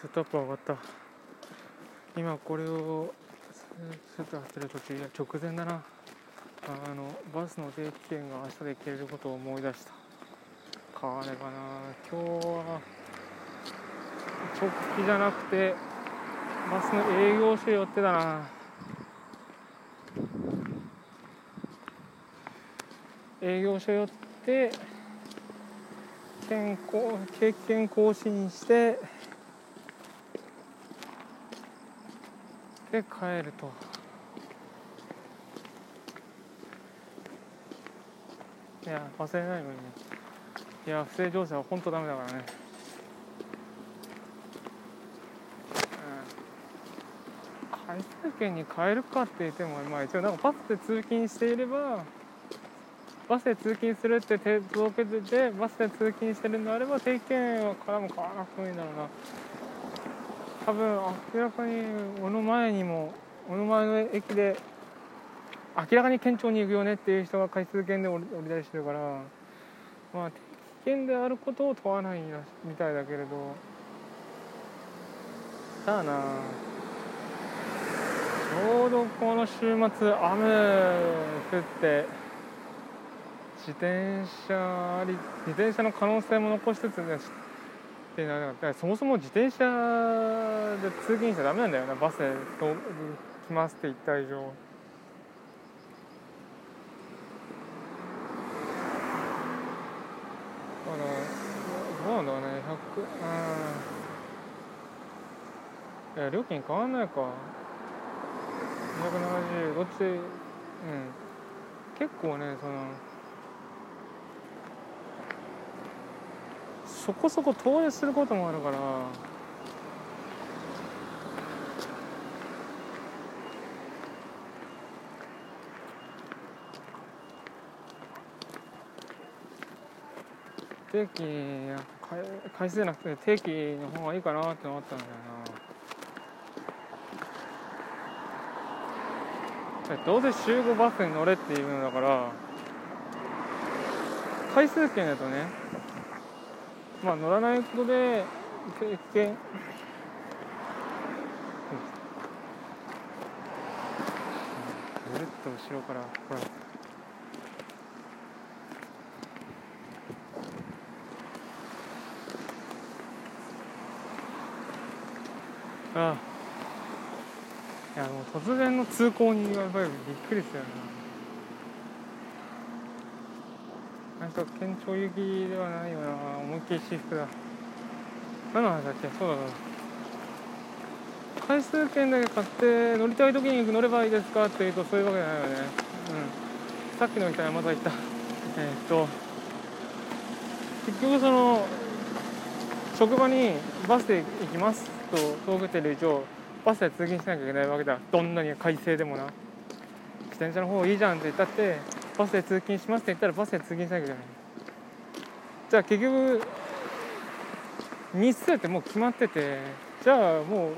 セットアップ上がった。今これをセットやってる途中いや直前だな。あのバスの定期券が明日で切れることを思い出した。かあれかな。今日は直帰じゃなくてバスの営業所寄ってたな。営業所寄って健康経験更新してで帰ると。いや忘れないようにね。いや不正乗車は本当ダメだからね。うん。回数券に変えるかって言ってもまあ一応なんかバスで通勤していればバスで通勤するって手届けててバスで通勤してるんであれば定期券からも買わなくてもいいんだろうな。多分明らかに俺の前にも俺の前の駅で明らかに県庁に行くよねっていう人が回数券で降りたりしてるからまあ定期券であることを問わないみたいだけれど。さあな。ちょうどこの週末雨降って自転車あり自転車の可能性も残しつつねってなそもそも自転車で通勤しちゃダメなんだよな。バスで来ますって言った以上。だからどうなんだろうね。100いや料金変わんないか。270どっち？うん。結構ねそのそこそこ遠出することもあるから。定期回数じゃなくて定期の方がいいかなって思ったんだよな。どうせ週5バスに乗れっていうのだから回数券だとねまあ乗らないことで経験。ぐるっと後ろからほら。ああ。いやもう突然の通行にやっぱりびっくりしたよな。なんか県庁行きではないよな。思いっきり私服だ。何の話だっけそうだ回数券だけ買って乗りたい時に乗ればいいですかっていうとそういうわけじゃないよね。うん。さっきの人はまた言った。えー、っと。結局その職場にバスで行きますと届けてる以上バスで通勤しなきゃいけないわけだ。どんなに快晴でもな。自転車の方いいじゃんって言ったってバスで通勤しますって言ったらバスで通勤しなきゃいけない。じゃあ結局日数ってもう決まっててじゃあもう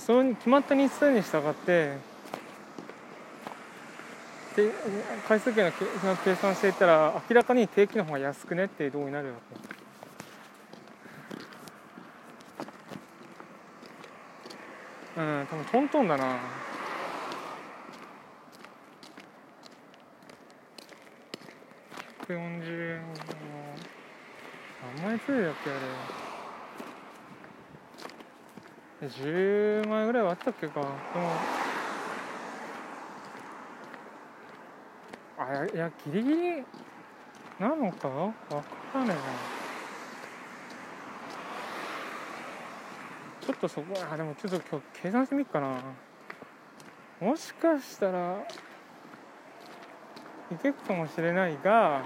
その決まった日数に従ってで回数券の計算していったら明らかに定期の方が安くねってどうになるわけうん多分トントンだな。140円。何枚ついだっけあれ10枚ぐらいはあったっけか。でもあいやギリギリなのか？分からねえな。ちょっとそこあでもちょっと今日計算してみっかな。もしかしたらいけるかもしれないが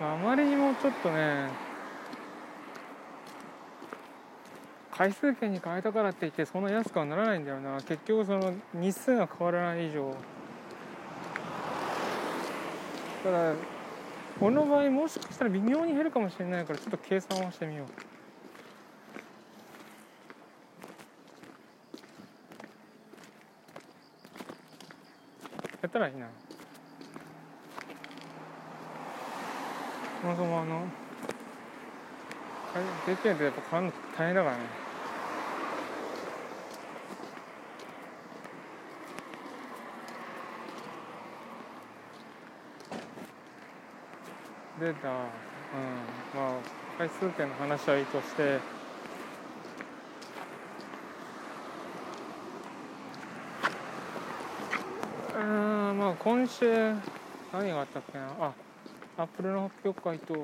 あまりにもちょっとね回数券に変えたからって言ってそんな安くはならないんだよな。結局その日数が変わらない以上。ただこの場合もしかしたら微妙に減るかもしれないからちょっと計算をしてみよう。やったらいいな。そもそもあの定期券ってやっぱ買うの大変だからね。出たうんまあ回数券の話はいいとして。うんまあ今週何があったっけな。あアップルの発表会と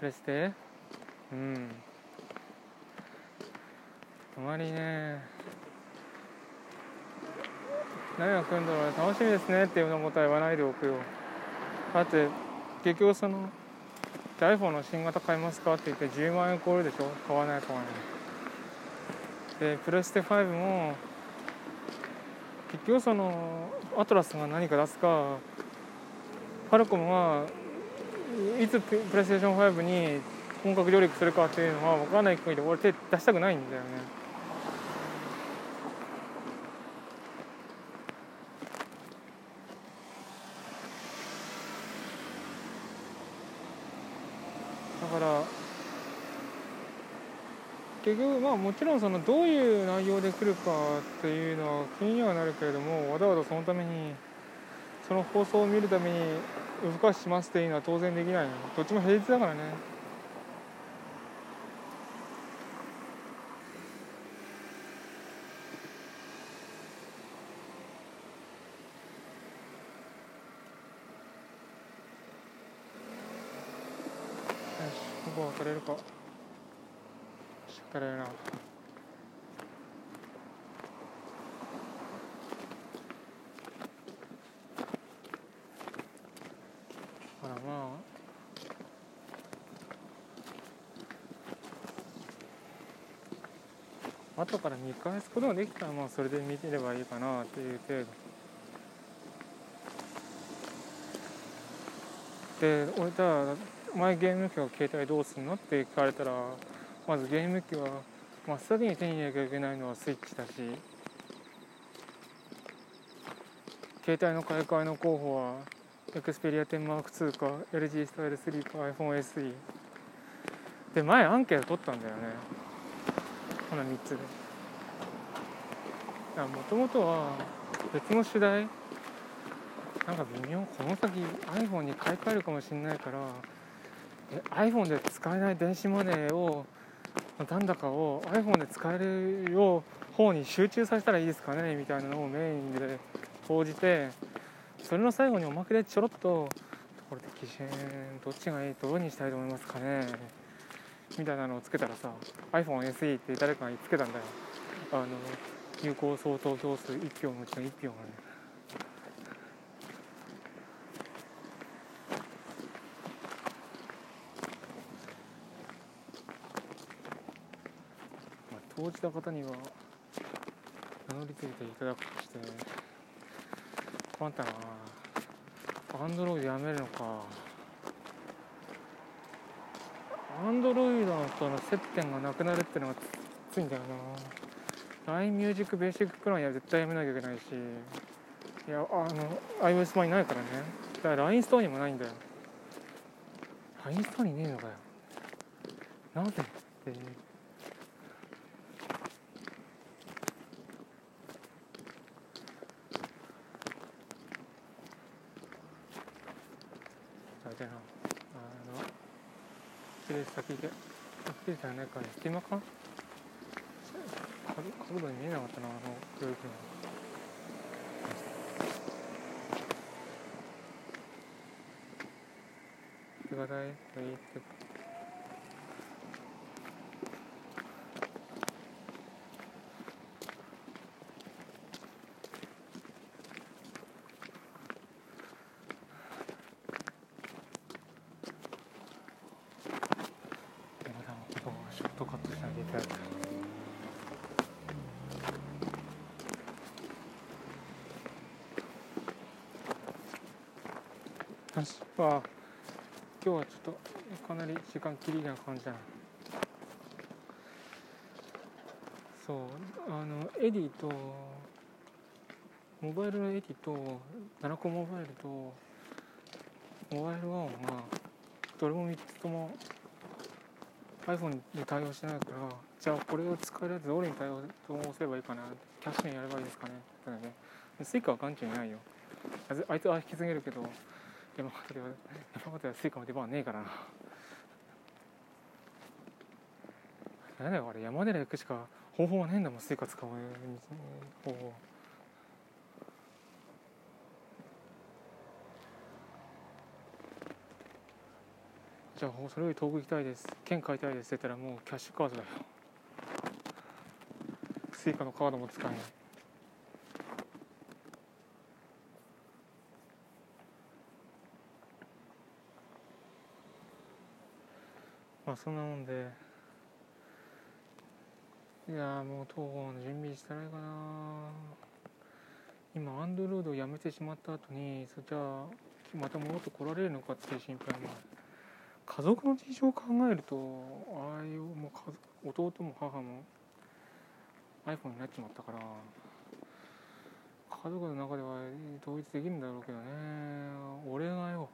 プレステ？うん。あまりね何が来るんだろうね楽しみですねっていうようなことは言わないでおくよだって結局その iPhone の新型買いますかって言って10万円超えるでしょ？買わない買わない。でプレステ5も結局そのアトラスが何か出すかファルコムはいつプレイステーション5に本格上陸するかっていうのは分からない限り俺手出したくないんだよね。だから結局まあもちろんそのどういう内容で来るかっていうのは気にはなるけれどもわざわざそのためにその放送を見るために夜更かししますっていうのは当然できないの。どっちも平日だからね。よしここ渡れるか。よし渡れるな。ほらまあ後から見返すことができたらまあそれで見てればいいかなっていう程度。で俺じゃあ前ゲーム機は携帯どうすんのって聞かれたらまずゲーム機は真っ先に手に入れなきゃいけないのはスイッチだし携帯の買い替えの候補は Xperia 10 Mark II か LG スタイル3か iPhone SE で前アンケート取ったんだよね。この3つで。もともとは別の主題。なんか微妙この先 iPhone に買い替えるかもしれないからえ iPhone で使えない電子マネーを残高を iPhone で使えるよう方に集中させたらいいですかねみたいなのをメインで報じてそれの最後におまけでちょろっとこれで基準どっちがいいどうにしたいと思いますかね。みたいなのをつけたらさ iPhone SE って誰かがつけたんだよ。あの有効総投票数1票のうちの1票がね。まあ投じた方には名乗りついていただくとして困ったな。アンドロイドやめるのか。アンドロイドとの接点がなくなるってのがきついんだよな。LINE ミュージックベーシックプランや絶対やめなきゃいけないし。いやあの iOS 版にないからね。だから LINE ストアにもないんだよ。LINE ストアにねえのかよ。なぜって。あれだなあの失礼先で失礼じゃないか隙間か？角度に見えなかったなあの教育の。手が大いいって山田のことをショートカットしないでいただいてよしあ今日はちょっとかなり時間切りな感じだな。そうあのエディとモバイルのエディと7個モバイルとモバイルワンはどれも3つとも iPhone に対応してないからじゃあこれを使えるやつどれに対応どうすればいいかなキャッシュにやればいいですかねってね Suica は眼中にないよ。あいつは引き継げるけど山形では山形では Suica の出番ねえからな。なんだよあれ山寺行くしか方法はねえんだもん Suica 使う方法。じゃあそれより遠く行きたいです。券買いたいですって言ったらもうキャッシュカードだよ。スイカのカードも使えない。まあそんなもんで。いやもう東郷の準備したらいいかな。今アンドロードをやめてしまった後にそじゃあまた戻ってこられるのかっていう心配も。ある家族の事情を考えるとああいうもう弟も母も iPhone になっちまったから家族の中では統一できるんだろうけどね。俺がよ。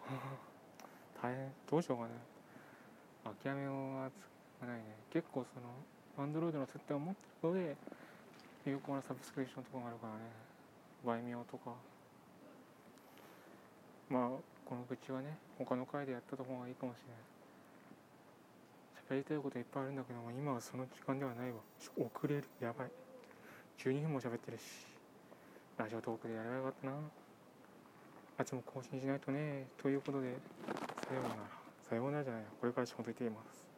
大変。どうしようかね。諦めようがつかないね。結構その Android の設定を持ってるので有効なサブスクリプションとかがあるからね。バイミオとか。まあこの口はね他の回でやった方がいいかもしれない。喋りたいこといっぱいあるんだけども今はその時間ではないわ。遅れる。やばい。12分も喋ってるし。ラジオトークでやればよかったな。あっちも更新しないとね。ということでさようなら。さようならじゃないこれから仕事行っています。